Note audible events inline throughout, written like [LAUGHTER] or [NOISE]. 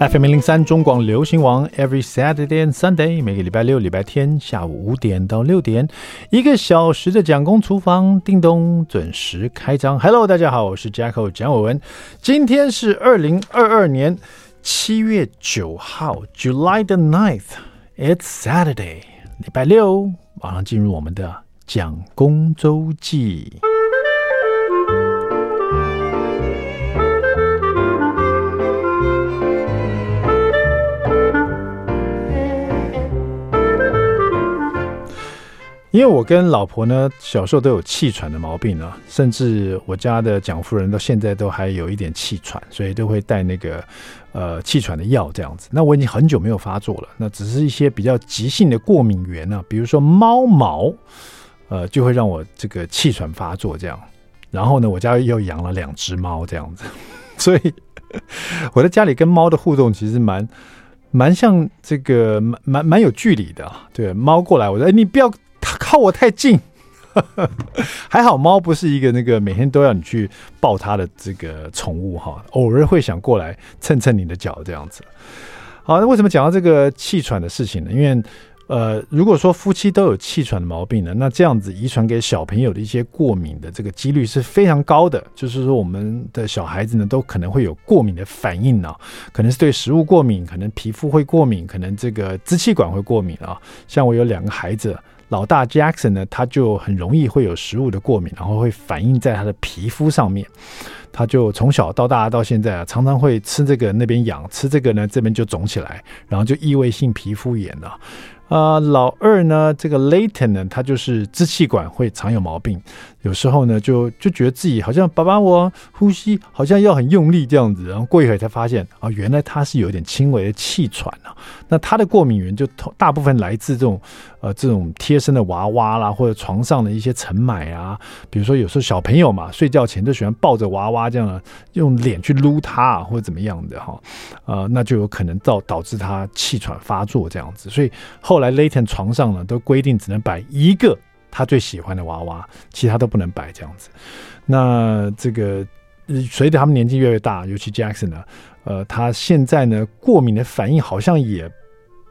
FM 零零三中广流行网，Every Saturday and Sunday，每个礼拜六、礼拜天下午五点到六点，一个小时的蒋公厨房，叮咚准时开张。Hello，大家好，我是 Jacko 蒋伟文，今天是二零二二年七月九号，July the ninth，It's Saturday，礼拜六，马上进入我们的蒋公周记。因为我跟老婆呢，小时候都有气喘的毛病啊，甚至我家的蒋夫人到现在都还有一点气喘，所以都会带那个呃气喘的药这样子。那我已经很久没有发作了，那只是一些比较急性的过敏源啊，比如说猫毛，呃，就会让我这个气喘发作这样。然后呢，我家又养了两只猫这样子，[LAUGHS] 所以我在家里跟猫的互动其实蛮蛮像这个蛮蛮蛮有距离的。对，猫过来，我说，哎，你不要。[LAUGHS] 靠我太近，[LAUGHS] 还好猫不是一个那个每天都要你去抱它的这个宠物哈，偶尔会想过来蹭蹭你的脚这样子。好，那为什么讲到这个气喘的事情呢？因为呃，如果说夫妻都有气喘的毛病呢，那这样子遗传给小朋友的一些过敏的这个几率是非常高的。就是说，我们的小孩子呢，都可能会有过敏的反应啊，可能是对食物过敏，可能皮肤会过敏，可能这个支气管会过敏啊。像我有两个孩子。老大 Jackson 呢，他就很容易会有食物的过敏，然后会反映在他的皮肤上面。他就从小到大到现在啊，常常会吃这个那边痒，吃这个呢这边就肿起来，然后就异位性皮肤炎了。啊、老二呢，这个 Layton 呢，他就是支气管会常有毛病，有时候呢就就觉得自己好像爸爸我呼吸好像要很用力这样子，然后过一会才发现啊，原来他是有点轻微的气喘啊。那他的过敏源就大部分来自这种呃这种贴身的娃娃啦，或者床上的一些尘螨啊，比如说有时候小朋友嘛，睡觉前都喜欢抱着娃娃这样的用脸去撸它或者怎么样的哈，呃，那就有可能导导致他气喘发作这样子，所以。后来，Layton 床上呢都规定只能摆一个他最喜欢的娃娃，其他都不能摆这样子。那这个随着他们年纪越来越大，尤其 Jackson 呢，呃，他现在呢过敏的反应好像也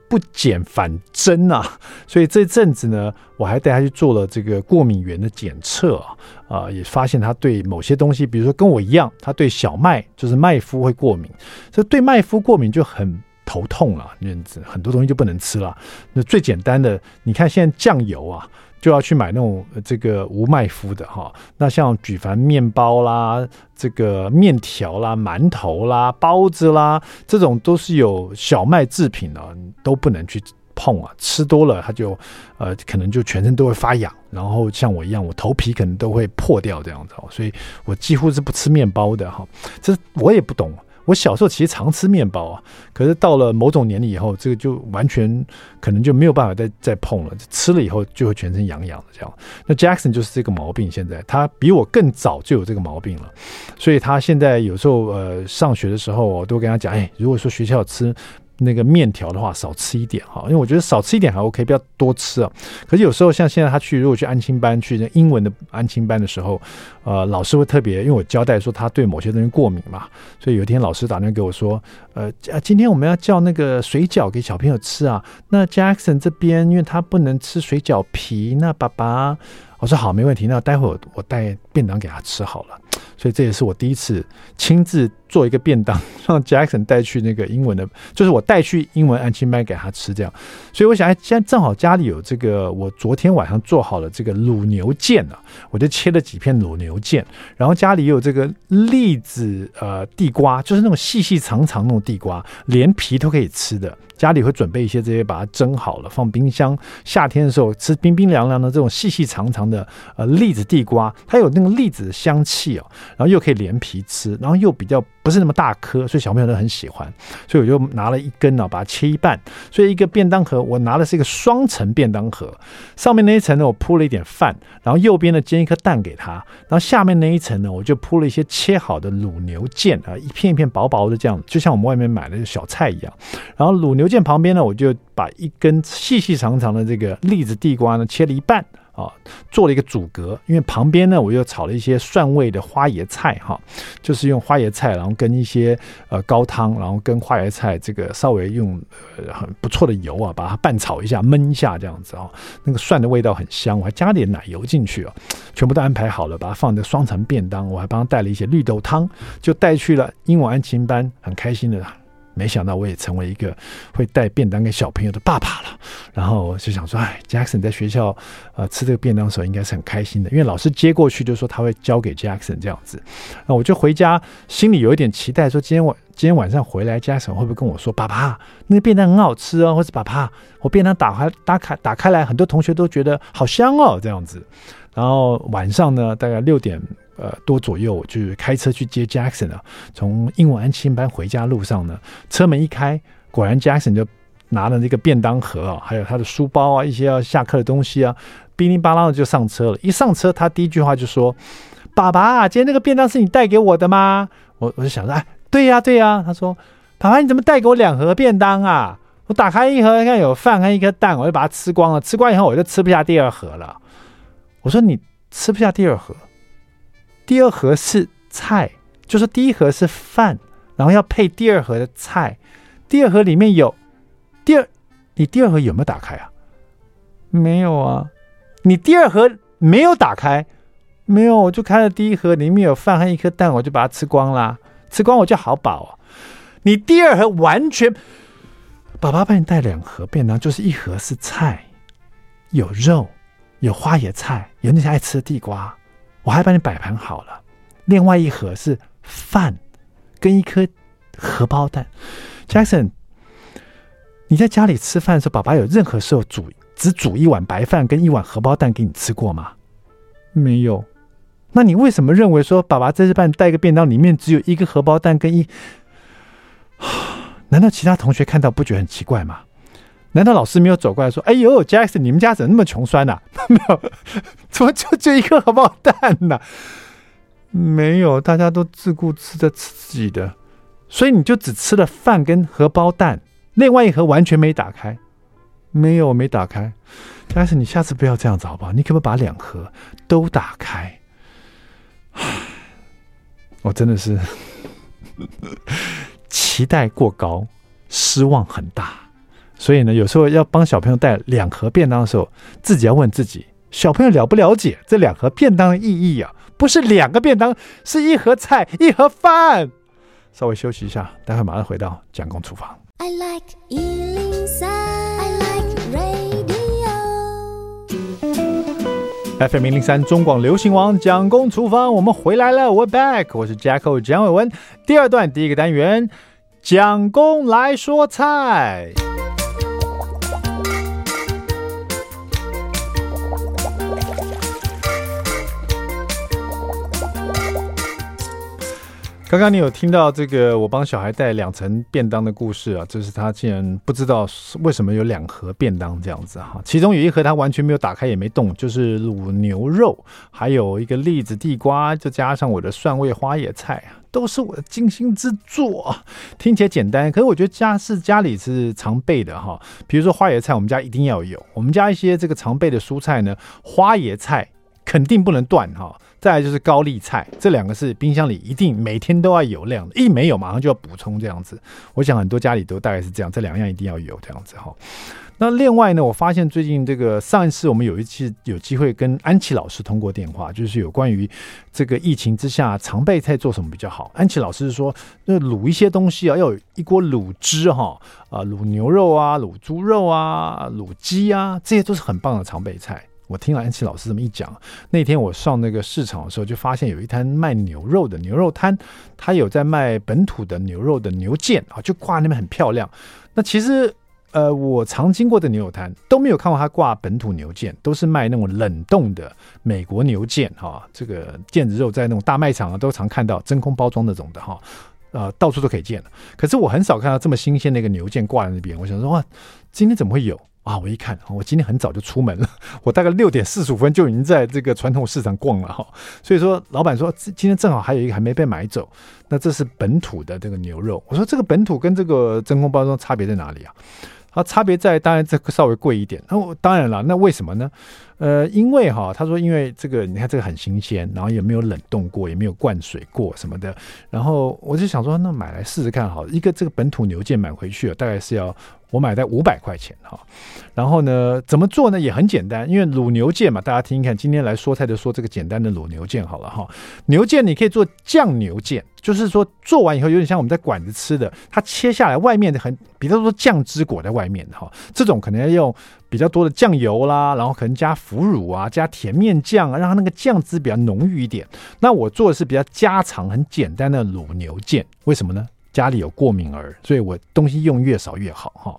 不减反增啊。[LAUGHS] 所以这阵子呢，我还带他去做了这个过敏源的检测啊，啊，也发现他对某些东西，比如说跟我一样，他对小麦就是麦麸会过敏，所以对麦麸过敏就很。头痛了，那很多东西就不能吃了。那最简单的，你看现在酱油啊，就要去买那种这个无麦麸的哈。那像举凡面包啦、这个面条啦、馒头啦、包子啦，这种都是有小麦制品的，都不能去碰啊。吃多了，它就呃可能就全身都会发痒，然后像我一样，我头皮可能都会破掉这样子。所以我几乎是不吃面包的哈。这我也不懂。我小时候其实常吃面包啊，可是到了某种年龄以后，这个就完全可能就没有办法再再碰了。吃了以后就会全身痒痒的这样。那 Jackson 就是这个毛病，现在他比我更早就有这个毛病了，所以他现在有时候呃上学的时候，我都跟他讲，哎，如果说学校吃。那个面条的话，少吃一点哈，因为我觉得少吃一点还 OK，不要多吃啊。可是有时候像现在他去，如果去安亲班，去英文的安亲班的时候，呃，老师会特别，因为我交代说他对某些东西过敏嘛，所以有一天老师打电话给我说，呃，今天我们要叫那个水饺给小朋友吃啊。那 Jackson 这边，因为他不能吃水饺皮，那爸爸，我说好，没问题，那待会儿我带便当给他吃好了。所以这也是我第一次亲自做一个便当，[LAUGHS] 让 Jackson 带去那个英文的，就是我带去英文安亲班给他吃这样。所以我想，哎，现在正好家里有这个，我昨天晚上做好了这个卤牛腱啊，我就切了几片卤牛腱，然后家里有这个栗子呃地瓜，就是那种细细长长那种地瓜，连皮都可以吃的。家里会准备一些这些，把它蒸好了，放冰箱。夏天的时候吃冰冰凉凉的这种细细长长的呃栗子地瓜，它有那个栗子的香气哦，然后又可以连皮吃，然后又比较不是那么大颗，所以小朋友都很喜欢。所以我就拿了一根呢，把它切一半。所以一个便当盒，我拿的是一个双层便当盒，上面那一层呢，我铺了一点饭，然后右边呢煎一颗蛋给他，然后下面那一层呢，我就铺了一些切好的卤牛腱啊，一片一片薄薄的这样，就像我们外面买的小菜一样。然后卤牛腱旁边呢，我就把一根细细长长的这个栗子地瓜呢切了一半。啊，做了一个阻隔，因为旁边呢，我又炒了一些蒜味的花椰菜哈，就是用花椰菜，然后跟一些呃高汤，然后跟花椰菜这个稍微用很不错的油啊，把它拌炒一下，焖一下这样子啊，那个蒜的味道很香，我还加点奶油进去啊，全部都安排好了，把它放在双层便当，我还帮他带了一些绿豆汤，就带去了英文安亲班，很开心的。没想到我也成为一个会带便当给小朋友的爸爸了，然后我就想说，哎，Jackson 在学校呃吃这个便当的时候应该是很开心的，因为老师接过去就说他会交给 Jackson 这样子，那我就回家心里有一点期待，说今天晚今天晚上回来 Jackson 会不会跟我说，爸爸那个便当很好吃哦，或者爸爸我便当打开打开打开来，很多同学都觉得好香哦这样子，然后晚上呢大概六点。呃，多左右，我就开车去接 Jackson 啊。从英文安亲班回家路上呢，车门一开，果然 Jackson 就拿了那个便当盒啊，还有他的书包啊，一些要下课的东西啊，哔哩吧啦的就上车了。一上车，他第一句话就说：“爸爸，今天那个便当是你带给我的吗？”我我就想说：“哎，对呀，对呀。”他说：“爸爸，你怎么带给我两盒便当啊？我打开一盒，看有饭和一颗蛋，我就把它吃光了。吃光以后，我就吃不下第二盒了。”我说：“你吃不下第二盒？”第二盒是菜，就是第一盒是饭，然后要配第二盒的菜。第二盒里面有第二，你第二盒有没有打开啊？没有啊。你第二盒没有打开，没有，我就开了第一盒，里面有饭和一颗蛋，我就把它吃光啦。吃光我就好饱啊。你第二盒完全，爸爸帮你带两盒便当，就是一盒是菜，有肉，有花椰菜，有那些爱吃的地瓜。我还帮你摆盘好了，另外一盒是饭，跟一颗荷包蛋。Jackson，你在家里吃饭的时候，爸爸有任何时候煮只煮一碗白饭跟一碗荷包蛋给你吃过吗？没有。那你为什么认为说爸爸这次帮你带个便当，里面只有一个荷包蛋跟一？[SIGHS] 难道其他同学看到不觉得很奇怪吗？难道老师没有走过来说：“哎呦，Jax 你们家怎么那么穷酸呐、啊？[LAUGHS] 没有，[LAUGHS] 怎么就就一个荷包蛋呢、没有，大家都自顾自的吃自己的，所以你就只吃了饭跟荷包蛋，另外一盒完全没打开。没有，没打开。杰斯你下次不要这样子好不好？你可不可以把两盒都打开？[SIGHS] 我真的是 [LAUGHS] 期待过高，失望很大。”所以呢，有时候要帮小朋友带两盒便当的时候，自己要问自己：小朋友了不了解这两盒便当的意义啊？不是两个便当，是一盒菜，一盒饭。稍微休息一下，待会马上回到蒋公厨房。I like 103, I like radio. FM 零零三中广流行王蒋公厨房，我们回来了，We're back，我是 Jacko 蒋伟文。第二段第一个单元，蒋公来说菜。刚刚你有听到这个我帮小孩带两层便当的故事啊，就是他竟然不知道为什么有两盒便当这样子哈，其中有一盒他完全没有打开也没动，就是卤牛肉，还有一个栗子地瓜，再加上我的蒜味花野菜，都是我的精心之作。听起来简单，可是我觉得家是家里是常备的哈，比如说花野菜，我们家一定要有，我们家一些这个常备的蔬菜呢，花野菜肯定不能断哈。再来就是高丽菜，这两个是冰箱里一定每天都要有量的，一没有马上就要补充这样子。我想很多家里都大概是这样，这两样一定要有这样子哈。那另外呢，我发现最近这个上一次我们有一次有机会跟安琪老师通过电话，就是有关于这个疫情之下常备菜做什么比较好。安琪老师说，那卤一些东西啊，要有一锅卤汁哈啊，卤牛肉啊，卤猪肉啊，卤鸡啊，这些都是很棒的常备菜。我听了安琪老师这么一讲，那天我上那个市场的时候，就发现有一摊卖牛肉的牛肉摊，他有在卖本土的牛肉的牛腱啊，就挂那边很漂亮。那其实呃，我常经过的牛肉摊都没有看过他挂本土牛腱，都是卖那种冷冻的美国牛腱哈。这个腱子肉在那种大卖场啊都常看到真空包装那种的哈，呃，到处都可以见。可是我很少看到这么新鲜的一个牛腱挂在那边。我想说哇，今天怎么会有？啊！我一看，我今天很早就出门了，我大概六点四十五分就已经在这个传统市场逛了哈。所以说，老板说今天正好还有一个还没被买走，那这是本土的这个牛肉。我说这个本土跟这个真空包装差别在哪里啊？啊，差别在当然这个稍微贵一点。那我当然了，那为什么呢？呃，因为哈，他说因为这个你看这个很新鲜，然后也没有冷冻过，也没有灌水过什么的。然后我就想说，那买来试试看好，一个这个本土牛腱买回去大概是要。我买在五百块钱哈，然后呢，怎么做呢？也很简单，因为卤牛腱嘛，大家听一看。今天来说菜就说这个简单的卤牛腱好了哈。牛腱你可以做酱牛腱，就是说做完以后有点像我们在馆子吃的，它切下来外面的很比较多酱汁裹在外面哈。这种可能要用比较多的酱油啦，然后可能加腐乳啊，加甜面酱啊，让它那个酱汁比较浓郁一点。那我做的是比较家常很简单的卤牛腱，为什么呢？家里有过敏儿，所以我东西用越少越好哈。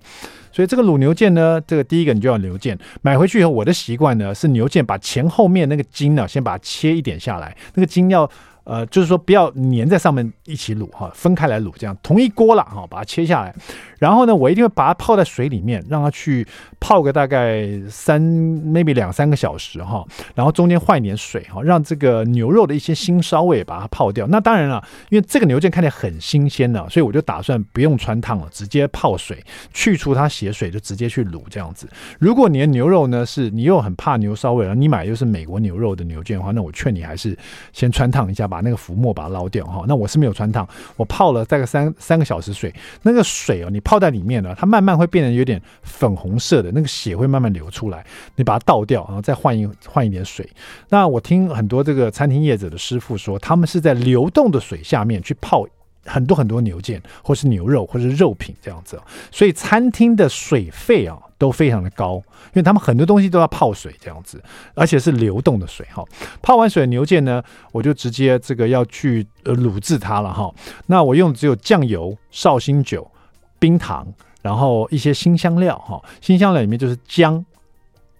所以这个卤牛腱呢，这个第一个你就要牛腱买回去以后，我的习惯呢是牛腱把前后面那个筋呢先把它切一点下来，那个筋要。呃，就是说不要粘在上面一起卤哈，分开来卤，这样同一锅了哈，把它切下来，然后呢，我一定会把它泡在水里面，让它去泡个大概三 maybe 两三个小时哈，然后中间换一点水哈，让这个牛肉的一些腥臊味把它泡掉。那当然了，因为这个牛腱看起来很新鲜的，所以我就打算不用汆烫了，直接泡水去除它血水，就直接去卤这样子。如果你的牛肉呢是你又很怕牛骚味，然后你买又是美国牛肉的牛腱的话，那我劝你还是先汆烫一下。把那个浮沫把它捞掉哈，那我是没有汆烫，我泡了大概三三个小时水，那个水哦，你泡在里面呢，它慢慢会变得有点粉红色的，那个血会慢慢流出来，你把它倒掉，然后再换一换一点水。那我听很多这个餐厅业者的师傅说，他们是在流动的水下面去泡。很多很多牛腱，或是牛肉，或是肉品这样子，所以餐厅的水费啊都非常的高，因为他们很多东西都要泡水这样子，而且是流动的水哈。泡完水的牛腱呢，我就直接这个要去呃卤制它了哈。那我用只有酱油、绍兴酒、冰糖，然后一些辛香料哈。辛香料里面就是姜、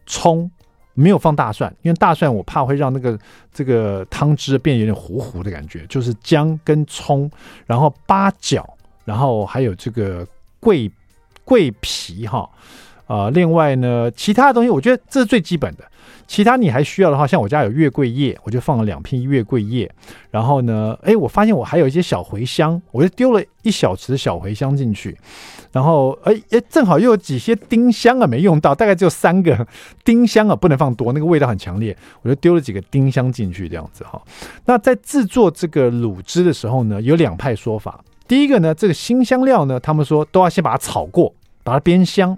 葱。没有放大蒜，因为大蒜我怕会让那个这个汤汁变有点糊糊的感觉。就是姜跟葱，然后八角，然后还有这个桂桂皮哈啊、呃。另外呢，其他的东西我觉得这是最基本的。其他你还需要的话，像我家有月桂叶，我就放了两片月桂叶。然后呢，哎，我发现我还有一些小茴香，我就丢了一小匙小茴香进去。然后，哎哎，正好又有几些丁香啊没用到，大概只有三个丁香啊，不能放多，那个味道很强烈，我就丢了几个丁香进去，这样子哈。那在制作这个卤汁的时候呢，有两派说法。第一个呢，这个新香料呢，他们说都要先把它炒过，把它煸香。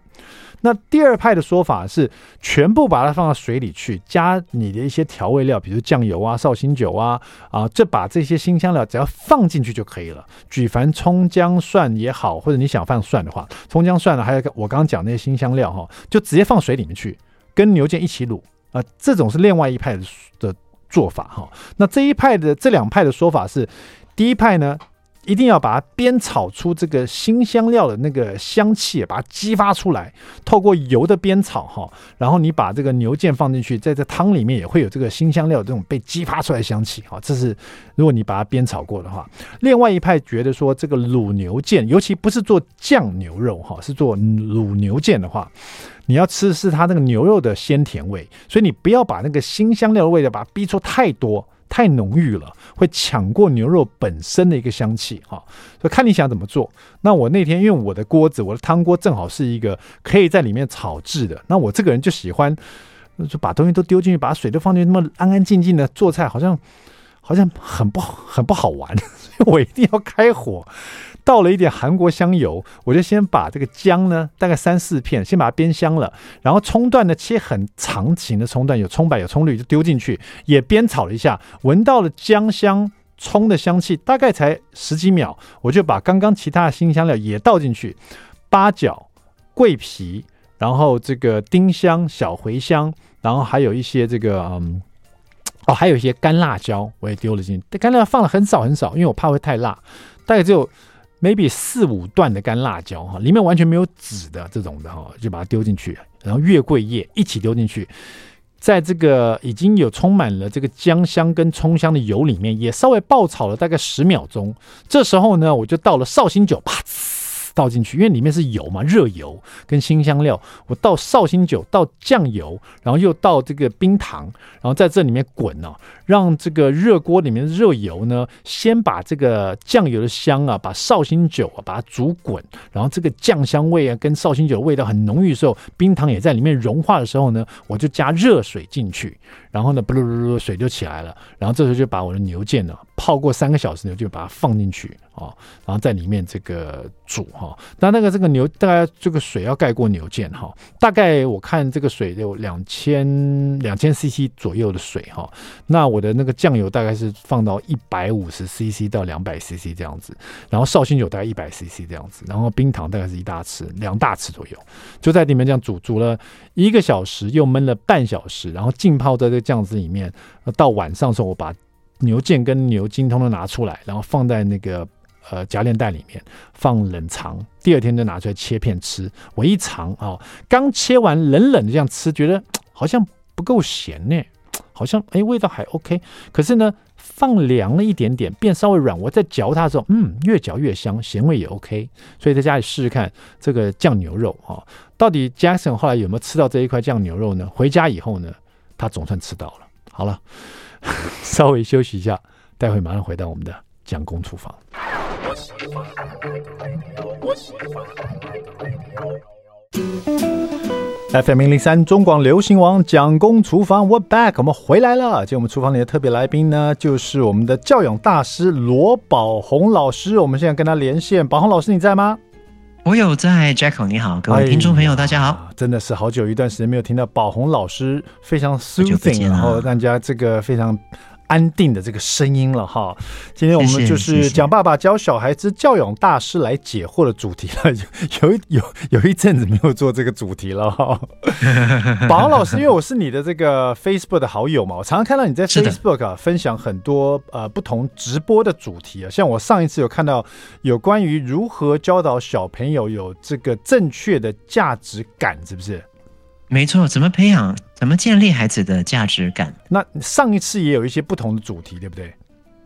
那第二派的说法是，全部把它放到水里去，加你的一些调味料，比如酱油啊、绍兴酒啊，啊，这把这些辛香料只要放进去就可以了。举凡葱姜蒜也好，或者你想放蒜的话，葱姜蒜呢，还有我刚刚讲那些辛香料哈，就直接放水里面去，跟牛腱一起卤啊。这种是另外一派的的做法哈。那这一派的这两派的说法是，第一派呢。一定要把它煸炒出这个新香料的那个香气，把它激发出来。透过油的煸炒哈，然后你把这个牛腱放进去，在这汤里面也会有这个新香料这种被激发出来的香气哈。这是如果你把它煸炒过的话。另外一派觉得说，这个卤牛腱，尤其不是做酱牛肉哈，是做卤牛腱的话，你要吃的是它那个牛肉的鲜甜味，所以你不要把那个新香料的味道把它逼出太多。太浓郁了，会抢过牛肉本身的一个香气哈，所以看你想怎么做。那我那天因为我的锅子，我的汤锅正好是一个可以在里面炒制的。那我这个人就喜欢，就把东西都丢进去，把水都放进去，那么安安静静的做菜，好像好像很不很不好玩，所以我一定要开火。倒了一点韩国香油，我就先把这个姜呢，大概三四片，先把它煸香了。然后葱段呢，切很长形的葱段，有葱白有葱绿，就丢进去，也煸炒了一下。闻到了姜香、葱的香气，大概才十几秒，我就把刚刚其他的新香料也倒进去，八角、桂皮，然后这个丁香、小茴香，然后还有一些这个嗯，哦，还有一些干辣椒，我也丢了进去。干辣椒放了很少很少，因为我怕会太辣，大概只有。Maybe 四五段的干辣椒哈，里面完全没有籽的这种的哈，就把它丢进去，然后月桂叶一起丢进去，在这个已经有充满了这个姜香跟葱香的油里面，也稍微爆炒了大概十秒钟。这时候呢，我就倒了绍兴酒，啪，倒进去，因为里面是油嘛，热油跟辛香料，我倒绍兴酒，倒酱油，然后又倒这个冰糖，然后在这里面滚呢、啊，让这个热锅里面的热油呢，先把这个酱油的香啊，把绍兴酒啊，把它煮滚，然后这个酱香味啊，跟绍兴酒味道很浓郁的时候，冰糖也在里面融化的时候呢，我就加热水进去，然后呢，不噜噜噜，水就起来了，然后这时候就把我的牛腱呢泡过三个小时，牛就把它放进去。哦，然后在里面这个煮哈，那那个这个牛大概这个水要盖过牛腱哈，大概我看这个水有两千两千 CC 左右的水哈，那我的那个酱油大概是放到一百五十 CC 到两百 CC 这样子，然后绍兴酒大概一百 CC 这样子，然后冰糖大概是一大匙两大匙左右，就在里面这样煮煮了一个小时，又焖了半小时，然后浸泡在这个酱汁里面，到晚上的时候我把牛腱跟牛筋通通拿出来，然后放在那个。呃，夹链袋里面放冷藏，第二天就拿出来切片吃。我一尝啊，刚切完冷冷的这样吃，觉得好像不够咸呢，好像哎味道还 OK。可是呢，放凉了一点点，变稍微软，我在嚼它的时候，嗯，越嚼越香，咸味也 OK。所以在家里试试看这个酱牛肉啊，到底 Jackson 后来有没有吃到这一块酱牛肉呢？回家以后呢，他总算吃到了。好了，[LAUGHS] 稍微休息一下，待会马上回到我们的蒋公厨房。FM 零零三中广流行王蒋公厨房，We're back，我们回来了。今天我们厨房里的特别来宾呢，就是我们的教养大师罗宝红老师。我们现在跟他连线，宝红老师你在吗？我有在，Jacko 你好，各位听众朋友大家好。真的是好久一段时间没有听到宝红老师非常 soothing，然后大家这个非常。安定的这个声音了哈，今天我们就是讲爸爸教小孩子教养大师来解惑的主题了。[LAUGHS] 有有有有一阵子没有做这个主题了哈。[LAUGHS] 宝鸿老师，因为我是你的这个 Facebook 的好友嘛，我常常看到你在 Facebook 啊分享很多呃不同直播的主题啊，像我上一次有看到有关于如何教导小朋友有这个正确的价值感，是不是？没错，怎么培养，怎么建立孩子的价值感？那上一次也有一些不同的主题，对不对？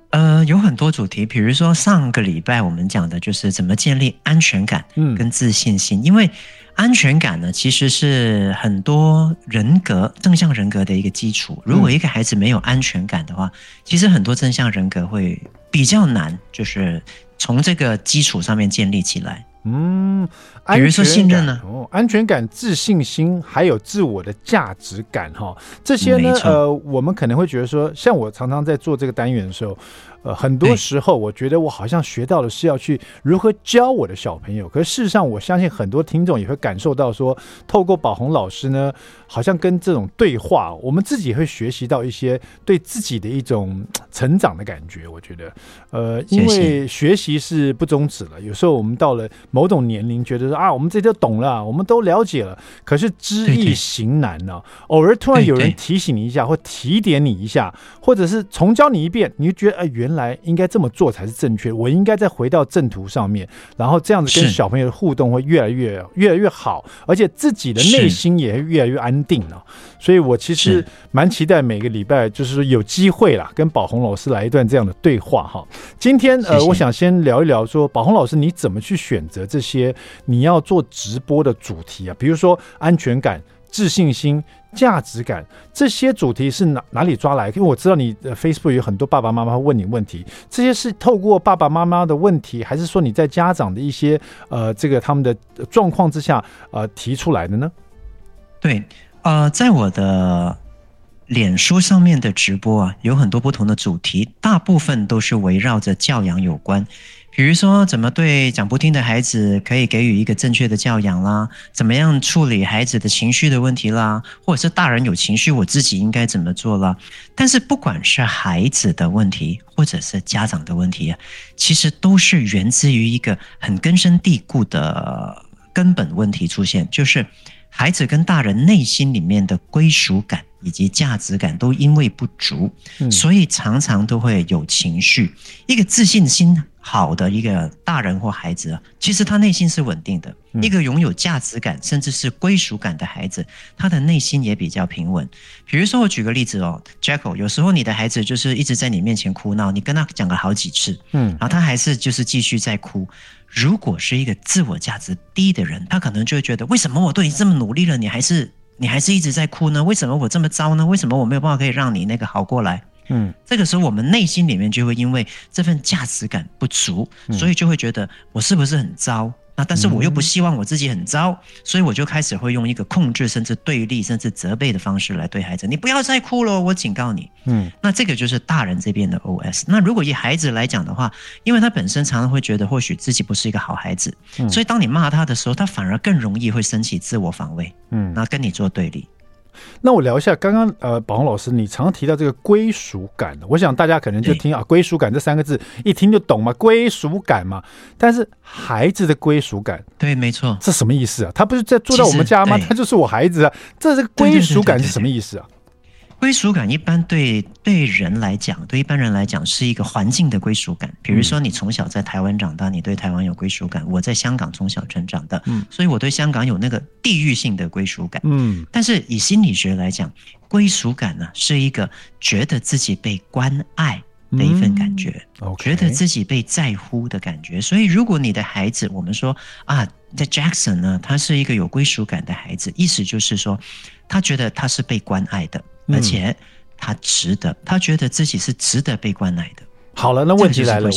呃，有很多主题，比如说上个礼拜我们讲的就是怎么建立安全感，嗯，跟自信心。嗯、因为安全感呢，其实是很多人格正向人格的一个基础。如果一个孩子没有安全感的话，嗯、其实很多正向人格会比较难，就是从这个基础上面建立起来。嗯，比如说信任呢？哦，安全感、自信心，还有自我的价值感，哈，这些呢，呃，我们可能会觉得说，像我常常在做这个单元的时候。呃，很多时候我觉得我好像学到的是要去如何教我的小朋友，可是事实上，我相信很多听众也会感受到说，透过宝红老师呢，好像跟这种对话，我们自己会学习到一些对自己的一种成长的感觉。我觉得，呃，因为学习是不终止了，有时候我们到了某种年龄，觉得说啊，我们这就懂了，我们都了解了，可是知易行难呢。偶尔突然有人提醒你一下，或提点你一下，或者是重教你一遍，你就觉得哎，原来。应该这么做才是正确。我应该再回到正途上面，然后这样子跟小朋友的互动会越来越越来越好，而且自己的内心也会越来越安定了。所以我其实蛮期待每个礼拜，就是有机会啦，跟宝红老师来一段这样的对话哈。今天呃，我想先聊一聊说，宝红老师你怎么去选择这些你要做直播的主题啊？比如说安全感、自信心。价值感这些主题是哪哪里抓来？因为我知道你 Facebook 有很多爸爸妈妈问你问题，这些是透过爸爸妈妈的问题，还是说你在家长的一些呃这个他们的状况之下呃提出来的呢？对，呃，在我的脸书上面的直播啊，有很多不同的主题，大部分都是围绕着教养有关。比如说，怎么对讲不听的孩子可以给予一个正确的教养啦？怎么样处理孩子的情绪的问题啦？或者是大人有情绪，我自己应该怎么做啦？但是不管是孩子的问题，或者是家长的问题啊，其实都是源自于一个很根深蒂固的根本问题出现，就是孩子跟大人内心里面的归属感以及价值感都因为不足，所以常常都会有情绪。一个自信心。好的一个大人或孩子啊，其实他内心是稳定的。一个拥有价值感甚至是归属感的孩子，他的内心也比较平稳。比如说，我举个例子哦，Jacko，有时候你的孩子就是一直在你面前哭闹，你跟他讲了好几次，嗯，然后他还是就是继续在哭。如果是一个自我价值低的人，他可能就会觉得，为什么我对你这么努力了，你还是你还是一直在哭呢？为什么我这么糟呢？为什么我没有办法可以让你那个好过来？嗯，这个时候我们内心里面就会因为这份价值感不足，所以就会觉得我是不是很糟？那但是我又不希望我自己很糟，所以我就开始会用一个控制、甚至对立、甚至责备的方式来对孩子。你不要再哭了，我警告你。嗯，那这个就是大人这边的 OS。那如果以孩子来讲的话，因为他本身常常会觉得或许自己不是一个好孩子，所以当你骂他的时候，他反而更容易会升起自我防卫。嗯，那跟你做对立。那我聊一下刚刚呃，宝红老师，你常常提到这个归属感，我想大家可能就听啊，归属感这三个字一听就懂嘛，归属感嘛。但是孩子的归属感，对，没错，这什么意思啊？他不是在住在我们家吗？他就是我孩子啊，这这个归属感是什么意思啊？归属感一般对对人来讲，对一般人来讲是一个环境的归属感。比如说，你从小在台湾长大，你对台湾有归属感；我在香港从小成长的，嗯，所以我对香港有那个地域性的归属感。嗯，但是以心理学来讲，归属感呢是一个觉得自己被关爱的一份感觉，嗯，觉得自己被在乎的感觉。所以，如果你的孩子，我们说啊，在 Jackson 呢，他是一个有归属感的孩子，意思就是说，他觉得他是被关爱的。而且他值得，他觉得自己是值得被关爱的。好了，那问题来了，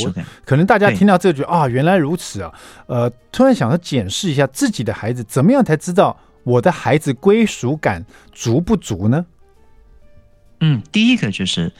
可能大家听到这句啊，原来如此啊，呃，突然想要检视一下自己的孩子，怎么样才知道我的孩子归属感足不足呢？嗯，第一个就是。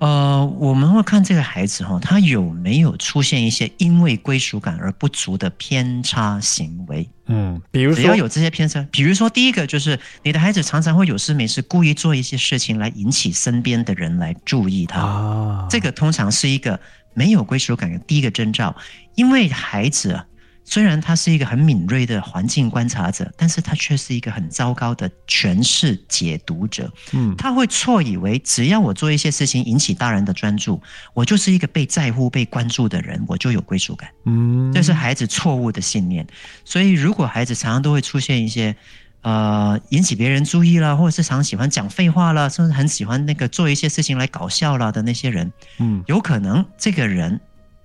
呃，我们会看这个孩子哈，他有没有出现一些因为归属感而不足的偏差行为？嗯，比如说，只要有这些偏差，比如说第一个就是你的孩子常常会有事没事故意做一些事情来引起身边的人来注意他，啊，这个通常是一个没有归属感的第一个征兆，因为孩子啊。虽然他是一个很敏锐的环境观察者，但是他却是一个很糟糕的诠释解读者。嗯，他会错以为只要我做一些事情引起大人的专注，我就是一个被在乎、被关注的人，我就有归属感。嗯，这是孩子错误的信念。所以，如果孩子常常都会出现一些呃引起别人注意了，或者是常喜欢讲废话了，甚至很喜欢那个做一些事情来搞笑了的那些人，嗯，有可能这个人。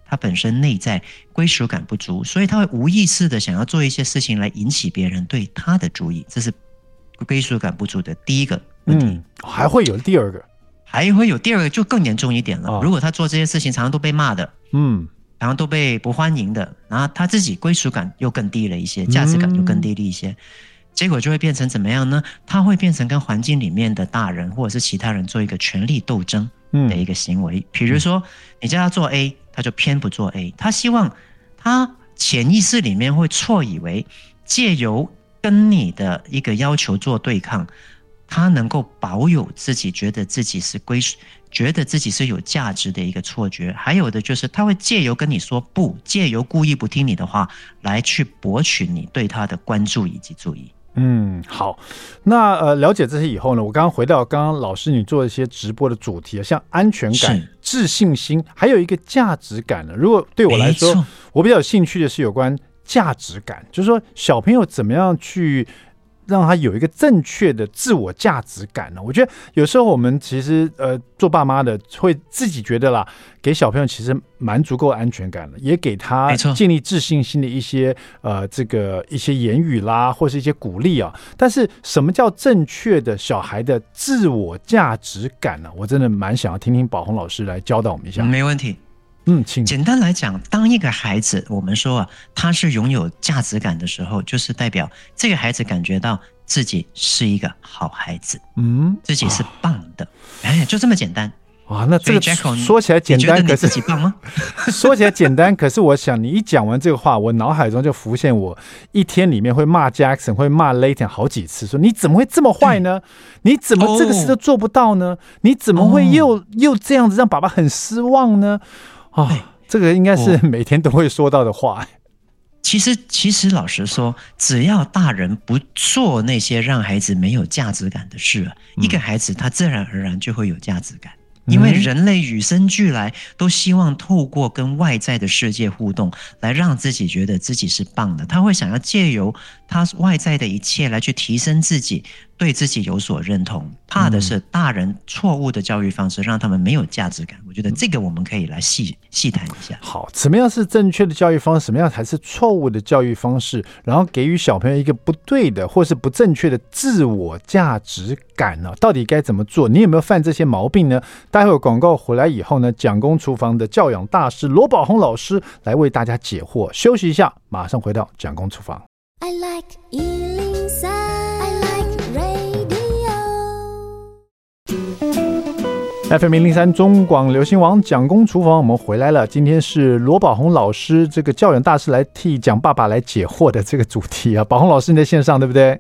他本身内在归属感不足，所以他会无意识的想要做一些事情来引起别人对他的注意，这是归属感不足的第一个问题。嗯，还会有第二个，还会有第二个，就更严重一点了。哦。如果他做这些事情常常都被骂的，嗯，然后都被不欢迎的，然后他自己归属感又更低了一些，价值感又更低了一些，嗯，结果就会变成怎么样呢？他会变成跟环境里面的大人或者是其他人做一个权力斗争的一个行为。比如说，你叫他做 A。他就偏不做 A，他希望他潜意识里面会错以为借由跟你的一个要求做对抗，他能够保有自己觉得自己是归属，觉得自己是有价值的一个错觉。还有的就是他会借由跟你说不，借由故意不听你的话来去博取你对他的关注以及注意。嗯，好，那呃，了解这些以后呢，我刚刚回到刚刚老师你做一些直播的主题啊，像安全感、自信心，还有一个价值感呢。如果对我来说，我比较有兴趣的是有关价值感，就是说小朋友怎么样去。让他有一个正确的自我价值感呢？我觉得有时候我们其实呃做爸妈的会自己觉得啦，给小朋友其实蛮足够安全感的，也给他建立自信心的一些呃这个一些言语啦，或是一些鼓励啊。但是什么叫正确的小孩的自我价值感呢？我真的蛮想要听听宝红老师来教导我们一下。没问题。嗯，请简单来讲，当一个孩子，我们说啊，他是拥有价值感的时候，就是代表这个孩子感觉到自己是一个好孩子，嗯，自己是棒的，哎，就这么简单。哇，那这个说起来简单，可是自己棒吗？[LAUGHS] 说起来简单，可是我想你一讲完这个话，我脑海中就浮现我一天里面会骂 Jackson，会骂 Layton 好几次，说你怎么会这么坏呢？你怎么这个事都做不到呢？你怎么会又又这样子让爸爸很失望呢？啊、哦，这个应该是每天都会说到的话。其实，其实老实说，只要大人不做那些让孩子没有价值感的事，嗯、一个孩子他自然而然就会有价值感。因为人类与生俱来都希望透过跟外在的世界互动，来让自己觉得自己是棒的。他会想要借由他外在的一切来去提升自己。对自己有所认同，怕的是大人错误的教育方式，让他们没有价值感。我觉得这个我们可以来细细谈一下。好，什么样是正确的教育方式？什么样才是错误的教育方式？然后给予小朋友一个不对的或是不正确的自我价值感呢？到底该怎么做？你有没有犯这些毛病呢？待会儿广告回来以后呢，蒋公厨房的教养大师罗宝红老师来为大家解惑。休息一下，马上回到蒋公厨房。I like 一零三，I like radio FM 零零三中广流行王蒋公厨房，我们回来了。今天是罗宝红老师这个教养大师来替蒋爸爸来解惑的这个主题啊。宝红老师，你在线上对不对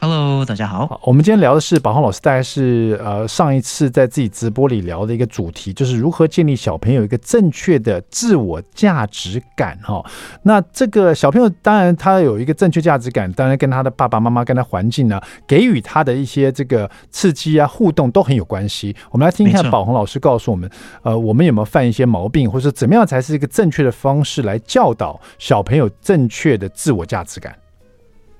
？Hello，大家好。我们今天聊的是宝红老师，大概是呃上一次在自己直播里聊的一个主题，就是如何建立小朋友一个正确的自我价值感哈。那这个小朋友当然他有一个正确价值感，当然跟他的爸爸妈妈、跟他环境呢给予他的一些这个刺激啊、互动都很有关系。我们来听一下宝红老师告诉我们，呃，我们有没有犯一些毛病，或者怎么样才是一个正确的方式来教导小朋友正确的自我价值感？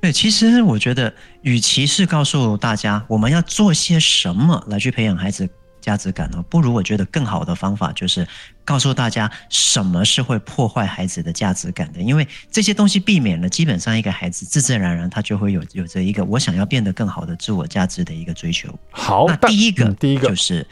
对，其实我觉得，与其是告诉大家我们要做些什么来去培养孩子价值感呢，不如我觉得更好的方法就是告诉大家什么是会破坏孩子的价值感的。因为这些东西避免了，基本上一个孩子自自然然他就会有有着一个我想要变得更好的自我价值的一个追求。好，那第一个，第一个就是。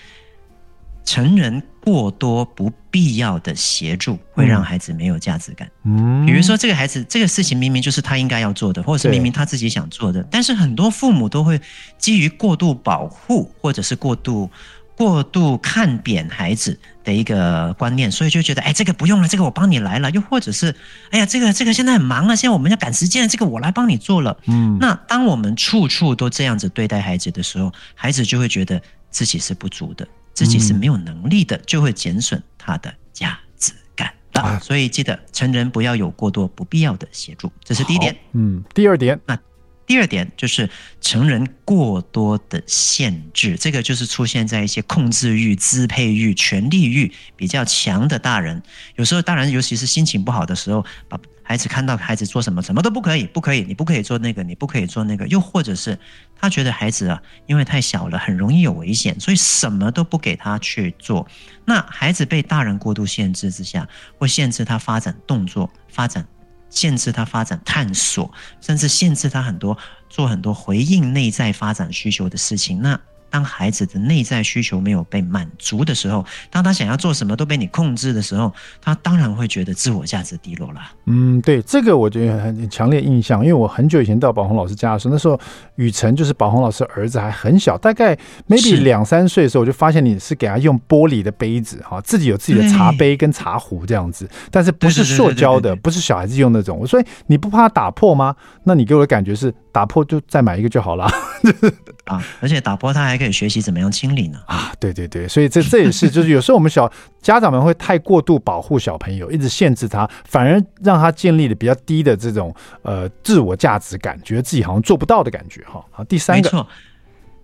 成人过多不必要的协助，会让孩子没有价值感。嗯，比如说这个孩子这个事情明明就是他应该要做的，或者是明明他自己想做的，但是很多父母都会基于过度保护，或者是过度过度看扁孩子的一个观念，所以就觉得，哎，这个不用了，这个我帮你来了。又或者是，哎呀，这个这个现在很忙啊，现在我们要赶时间，这个我来帮你做了。嗯，那当我们处处都这样子对待孩子的时候，孩子就会觉得自己是不足的。自己是没有能力的，就会减损他的价值感啊！所以记得成人不要有过多不必要的协助，这是第一点。嗯，第二点，那第二点就是成人过多的限制，这个就是出现在一些控制欲、支配欲、权力欲比较强的大人。有时候当然尤其是心情不好的时候，把孩子看到孩子做什么，什么都不可以，不可以，你不可以做那个，你不可以做那个，又或者是。他觉得孩子啊，因为太小了，很容易有危险，所以什么都不给他去做。那孩子被大人过度限制之下，会限制他发展动作，发展，限制他发展探索，甚至限制他很多做很多回应内在发展需求的事情。那当孩子的内在需求没有被满足的时候，当他想要做什么都被你控制的时候，他当然会觉得自我价值低落了。嗯，对，这个我觉得很强烈印象，因为我很久以前到宝红老师家的时候，那时候雨辰就是宝红老师儿子还很小，大概 maybe 两三岁的时候，我就发现你是给他用玻璃的杯子哈，自己有自己的茶杯跟茶壶这样子，但是不是塑胶的，不是小孩子用那种。我说你不怕打破吗？那你给我的感觉是打破就再买一个就好了。[LAUGHS] 啊，而且打破他还可以学习怎么样清理呢？啊，对对对，所以这这也是，就是有时候我们小家长们会太过度保护小朋友，一直限制他，反而让他建立了比较低的这种呃自我价值感，觉得自己好像做不到的感觉哈。好，第三个，没错，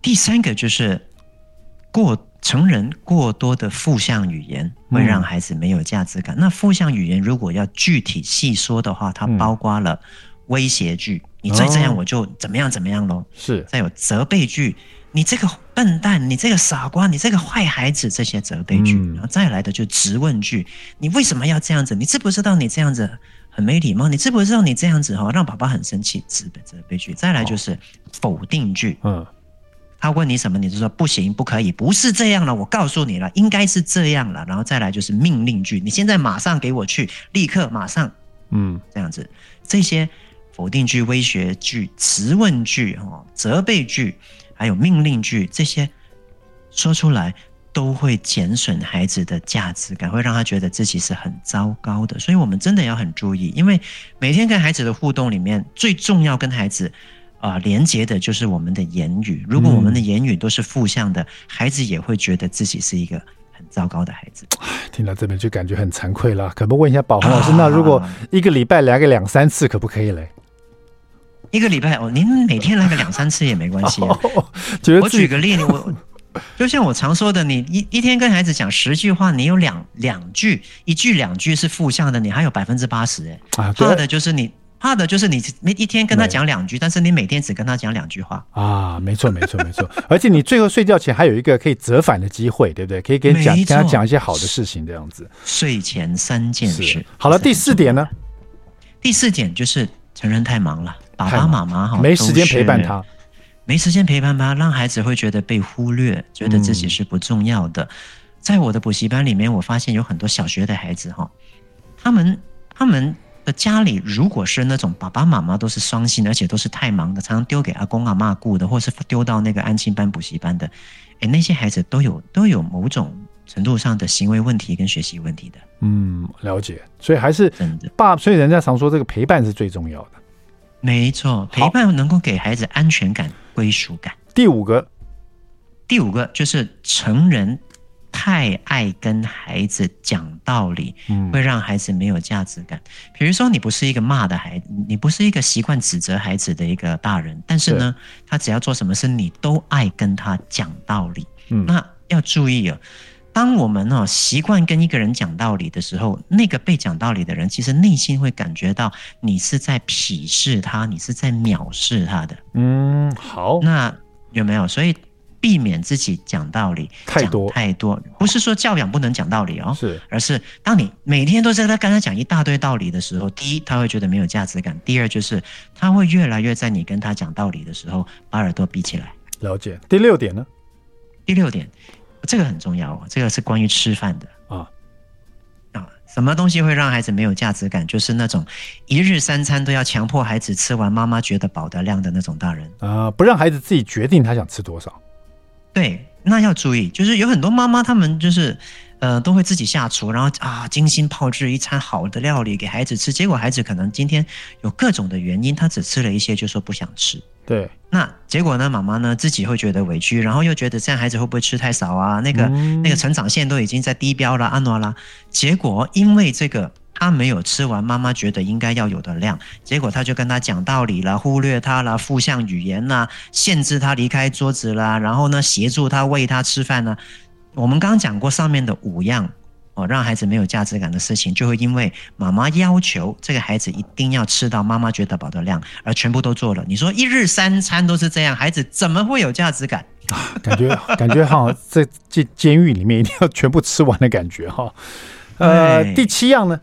第三个就是过成人过多的负向语言会让孩子没有价值感。嗯、那负向语言如果要具体细说的话，它包括了威胁句。你再这样，我就怎么样怎么样喽。是，再有责备句，你这个笨蛋，你这个傻瓜，你这个坏孩子，这些责备句。嗯、然后再来的就质问句，你为什么要这样子？你知不知道你这样子很没礼貌？你知不知道你这样子哈让爸爸很生气？责责备句。再来就是否定句。嗯，他问你什么，你就说不行，不可以，不是这样了。我告诉你了，应该是这样了。然后再来就是命令句，你现在马上给我去，立刻马上。嗯，这样子这些。否定句、威胁句、词问句、哈责备句，还有命令句，这些说出来都会减损孩子的价值感，会让他觉得自己是很糟糕的。所以，我们真的要很注意，因为每天跟孩子的互动里面，最重要跟孩子啊、呃、连接的就是我们的言语。如果我们的言语都是负向的，孩子也会觉得自己是一个很糟糕的孩子。听到这边就感觉很惭愧了。可不可以问一下宝红老师，啊、那如果一个礼拜来个两三次，可不可以嘞？一个礼拜哦，您每天来个两三次也没关系啊。[LAUGHS] 我举个例子，我 [LAUGHS] 就像我常说的，你一一天跟孩子讲十句话，你有两两句，一句两句是负向的，你还有百分之八十哎，啊，怕的就是你，怕的就是你每一天跟他讲两句，但是你每天只跟他讲两句话。啊，没错没错没错，[LAUGHS] 而且你最后睡觉前还有一个可以折返的机会，对不对？可以跟讲跟他讲一些好的事情，这样子。睡前三件事，好了，第四点呢？第四点就是成人太忙了，爸爸妈妈哈没时间陪伴他。没时间陪伴他，让孩子会觉得被忽略，觉得自己是不重要的。嗯、在我的补习班里面，我发现有很多小学的孩子哈，他们他们的家里如果是那种爸爸妈妈都是双薪，而且都是太忙的，常常丢给阿公阿妈顾的，或是丢到那个安亲班补习班的，诶，那些孩子都有都有某种程度上的行为问题跟学习问题的。嗯，了解。所以还是爸，所以人家常说这个陪伴是最重要的。没错，陪伴能够给孩子安全感。归属感。第五个，第五个就是成人太爱跟孩子讲道理，嗯，会让孩子没有价值感。比如说，你不是一个骂的孩子，你不是一个习惯指责孩子的一个大人，但是呢，他只要做什么事，你都爱跟他讲道理。嗯，那要注意哦。当我们哦习惯跟一个人讲道理的时候，那个被讲道理的人其实内心会感觉到你是在鄙视他，你是在藐视他的。嗯，好，那有没有？所以避免自己讲道理太多太多，不是说教养不能讲道理哦，是，而是当你每天都在他跟他讲一大堆道理的时候，第一他会觉得没有价值感，第二就是他会越来越在你跟他讲道理的时候把耳朵闭起来。了解。第六点呢？第六点。这个很重要哦，这个是关于吃饭的啊啊，什么东西会让孩子没有价值感？就是那种一日三餐都要强迫孩子吃完，妈妈觉得饱得量的那种大人啊，不让孩子自己决定他想吃多少。对，那要注意，就是有很多妈妈，他们就是呃，都会自己下厨，然后啊，精心炮制一餐好的料理给孩子吃，结果孩子可能今天有各种的原因，他只吃了一些，就说不想吃。对，那结果呢？妈妈呢自己会觉得委屈，然后又觉得这样孩子会不会吃太少啊？那个、嗯、那个成长线都已经在低标了，安诺啦。结果因为这个他没有吃完，妈妈觉得应该要有的量，结果他就跟他讲道理了，忽略他了，负向语言啦，限制他离开桌子啦，然后呢协助他喂他吃饭呢。我们刚刚讲过上面的五样。哦，让孩子没有价值感的事情，就会因为妈妈要求这个孩子一定要吃到妈妈觉得饱的量，而全部都做了。你说一日三餐都是这样，孩子怎么会有价值感？啊，感觉感觉好像在监监狱里面一定要全部吃完的感觉哈。呃，第七样呢？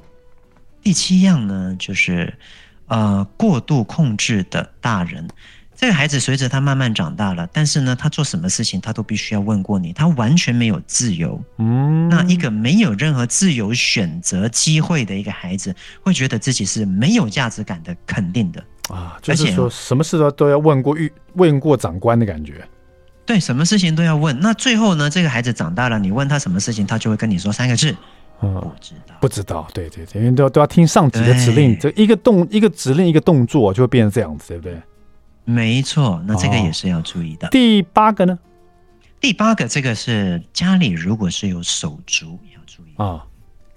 第七样呢，就是呃过度控制的大人。这个孩子随着他慢慢长大了，但是呢，他做什么事情他都必须要问过你，他完全没有自由。嗯，那一个没有任何自由选择机会的一个孩子，会觉得自己是没有价值感的，肯定的啊，就是说什么事都都要问过遇问过长官的感觉。对，什么事情都要问。那最后呢，这个孩子长大了，你问他什么事情，他就会跟你说三个字：嗯，不知道，不知道。对对对，因为都要都要听上级的指令，这一个动一个指令一个动作就会变成这样子，对不对？没错，那这个也是要注意的。哦，第八个呢？第八个，这个是家里如果是有手足，要注意啊。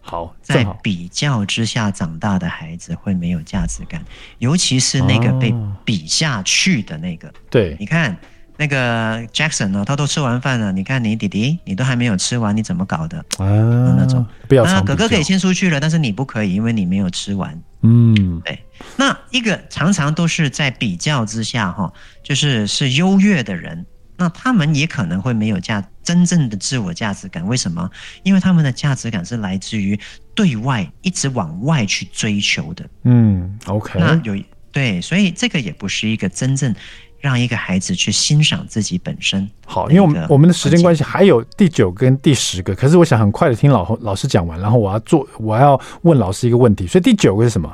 好，在比较之下长大的孩子会没有价值感，尤其是那个被比下去的那个。对，你看那个 Jackson 呢，他都吃完饭了，你看你弟弟，你都还没有吃完，你怎么搞的？啊，那种不要哥哥可以先出去了，但是你不可以，因为你没有吃完。嗯，对。那一个常常都是在比较之下，哈，就是是优越的人，那他们也可能会没有价真正的自我价值感。为什么？因为他们的价值感是来自于对外一直往外去追求的。嗯，OK。那有对，所以这个也不是一个真正让一个孩子去欣赏自己本身。好，因为我们我们的时间关系，还有第九跟第十个，可是我想很快的听老老师讲完，然后我要做我要问老师一个问题，所以第九个是什么？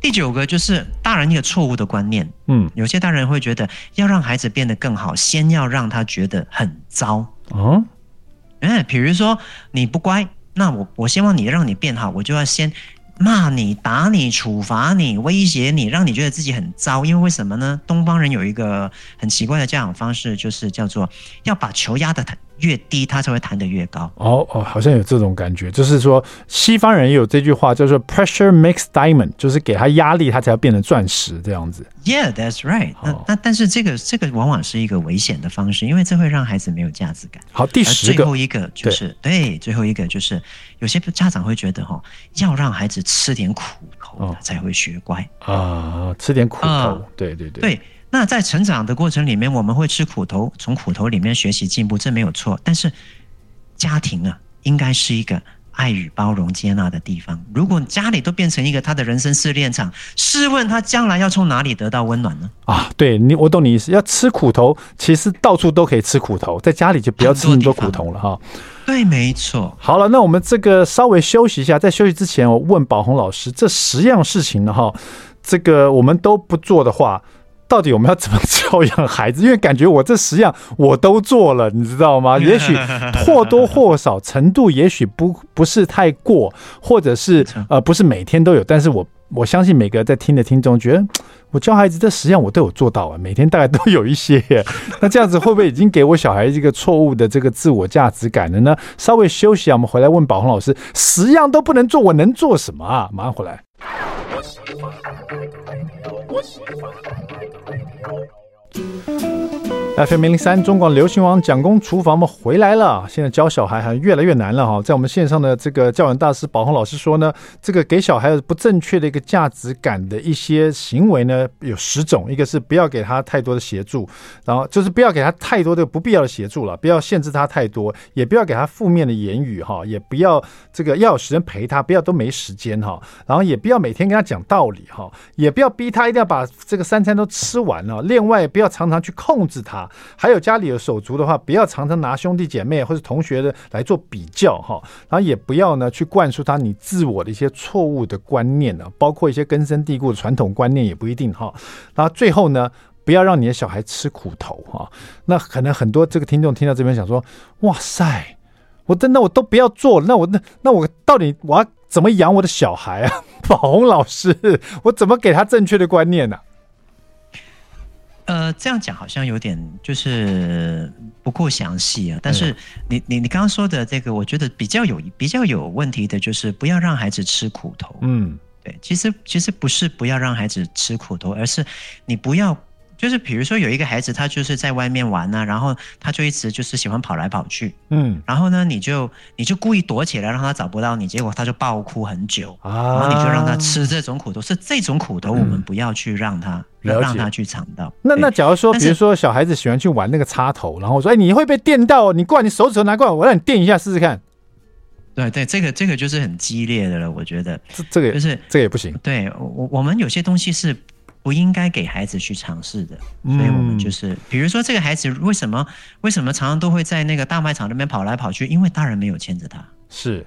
第九个就是大人一个错误的观念，嗯，有些大人会觉得要让孩子变得更好，先要让他觉得很糟，哦，哎，比如说你不乖，那我我希望你让你变好，我就要先骂你、打你、处罚你、威胁你，让你觉得自己很糟。因为为什么呢？东方人有一个很奇怪的教养方式，就是叫做要把球压得越低，它才会弹得越高。哦哦，好像有这种感觉，就是说西方人也有这句话，叫做 “pressure makes diamond”，就是给他压力，他才要变成钻石这样子。Yeah, that's right 那。那那但是这个这个往往是一个危险的方式，因为这会让孩子没有价值感。好，第十个，最后一个就是对，对，最后一个就是有些家长会觉得哈、哦，要让孩子吃点苦头，他才会学乖啊、哦，吃点苦头，呃、对对对。对那在成长的过程里面，我们会吃苦头，从苦头里面学习进步，这没有错。但是家庭啊，应该是一个爱与包容、接纳的地方。如果家里都变成一个他的人生试炼场，试问他将来要从哪里得到温暖呢？啊，对你，我懂你意思。要吃苦头，其实到处都可以吃苦头，在家里就不要吃那么多苦头了哈。对，没错。好了，那我们这个稍微休息一下，在休息之前，我问宝红老师，这十样事情呢，哈，这个我们都不做的话。到底我们要怎么教养孩子？因为感觉我这十样我都做了，你知道吗？[LAUGHS] 也许或多或少程度，也许不不是太过，或者是呃不是每天都有。但是我我相信每个在听的听众觉得，我教孩子这十样我都有做到啊，每天大概都有一些。[LAUGHS] 那这样子会不会已经给我小孩一个错误的这个自我价值感了呢？稍微休息啊，我们回来问宝红老师，十样都不能做，我能做什么啊？马上回来。rồi FM 零零三中广流行网蒋公厨房，我们回来了。现在教小孩还越来越难了哈。在我们线上的这个教养大师宝红老师说呢，这个给小孩子不正确的一个价值感的一些行为呢，有十种。一个是不要给他太多的协助，然后就是不要给他太多的不必要的协助了，不要限制他太多，也不要给他负面的言语哈，也不要这个要有时间陪他，不要都没时间哈。然后也不要每天跟他讲道理哈，也不要逼他一定要把这个三餐都吃完了。另外，不要常常去控制他。还有家里有手足的话，不要常常拿兄弟姐妹或者同学的来做比较哈，然后也不要呢去灌输他你自我的一些错误的观念呢，包括一些根深蒂固的传统观念也不一定哈。然后最后呢，不要让你的小孩吃苦头哈。那可能很多这个听众听到这边想说，哇塞，我真的我都不要做，那我那那我到底我要怎么养我的小孩啊？[LAUGHS] 宝红老师，我怎么给他正确的观念呢、呃，这样讲好像有点就是不够详细啊。但是你你你刚刚说的这个，我觉得比较有比较有问题的就是不要让孩子吃苦头。嗯，对，其实其实不是不要让孩子吃苦头，而是你不要。就是比如说有一个孩子，他就是在外面玩呢、啊，然后他就一直就是喜欢跑来跑去，嗯，然后呢，你就你就故意躲起来，让他找不到你，结果他就爆哭很久，啊，然后你就让他吃这种苦头，是这种苦头，我们不要去让他、嗯、让他去尝到。那那假如说，比如说小孩子喜欢去玩那个插头，然后我说，哎，你会被电到，你过来，你手指头拿过来，我让你电一下试试看。对对，这个这个就是很激烈的了，我觉得这这个就是这个也不行。对我我们有些东西是。不应该给孩子去尝试的，所以我们就是，比如说这个孩子为什么为什么常常都会在那个大卖场那边跑来跑去？因为大人没有牵着他，是，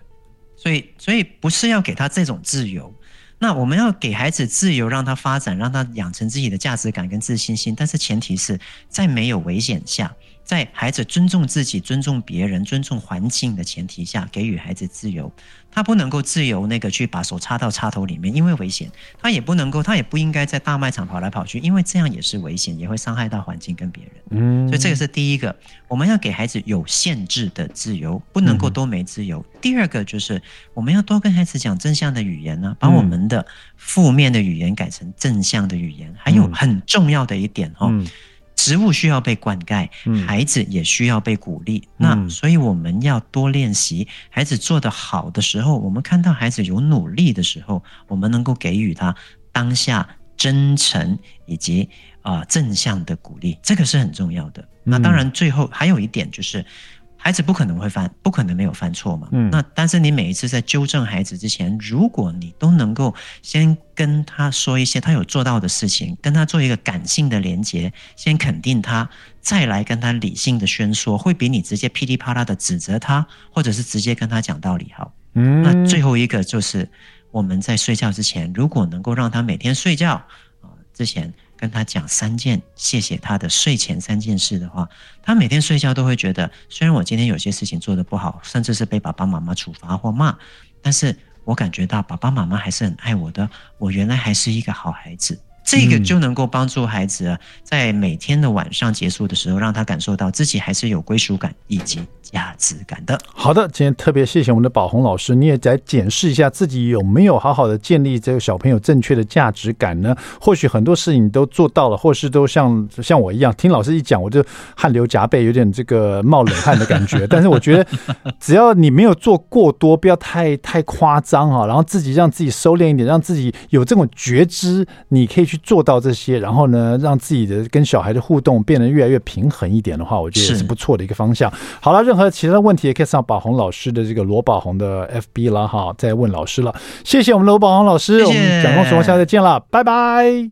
所以所以不是要给他这种自由，那我们要给孩子自由，让他发展，让他养成自己的价值感跟自信心，但是前提是在没有危险下。在孩子尊重自己、尊重别人、尊重环境的前提下，给予孩子自由。他不能够自由那个去把手插到插头里面，因为危险。他也不能够，他也不应该在大卖场跑来跑去，因为这样也是危险，也会伤害到环境跟别人。嗯，所以这个是第一个，我们要给孩子有限制的自由，不能够都没自由。嗯、第二个就是我们要多跟孩子讲正向的语言呢、啊，把我们的负面的语言改成正向的语言。嗯、还有很重要的一点哦。嗯植物需要被灌溉，孩子也需要被鼓励。嗯、那所以我们要多练习。孩子做得好的时候，我们看到孩子有努力的时候，我们能够给予他当下真诚以及啊、呃、正向的鼓励，这个是很重要的。那当然，最后还有一点就是。孩子不可能会犯，不可能没有犯错嘛。嗯。那但是你每一次在纠正孩子之前，如果你都能够先跟他说一些他有做到的事情，跟他做一个感性的连接，先肯定他，再来跟他理性的宣说，会比你直接噼里啪啦的指责他，或者是直接跟他讲道理好。嗯。那最后一个就是我们在睡觉之前，如果能够让他每天睡觉啊之前。跟他讲三件谢谢他的睡前三件事的话，他每天睡觉都会觉得，虽然我今天有些事情做的不好，甚至是被爸爸妈妈处罚或骂，但是我感觉到爸爸妈妈还是很爱我的，我原来还是一个好孩子。这个就能够帮助孩子在每天的晚上结束的时候，让他感受到自己还是有归属感以及价值感的。好的，今天特别谢谢我们的宝红老师，你也来检视一下自己有没有好好的建立这个小朋友正确的价值感呢？或许很多事情你都做到了，或是都像 [LAUGHS] 像我一样，听老师一讲我就汗流浃背，有点这个冒冷汗的感觉。[LAUGHS] 但是我觉得，只要你没有做过多，不要太太夸张哈，然后自己让自己收敛一点，让自己有这种觉知，你可以去。去做到这些，然后呢，让自己的跟小孩的互动变得越来越平衡一点的话，我觉得也是不错的一个方向。好了，任何其他的问题也可以上宝红老师的这个罗宝红的 FB 了哈，再问老师了。谢谢我们罗宝红老师，谢谢我们蒋公厨房下次再见了，拜拜。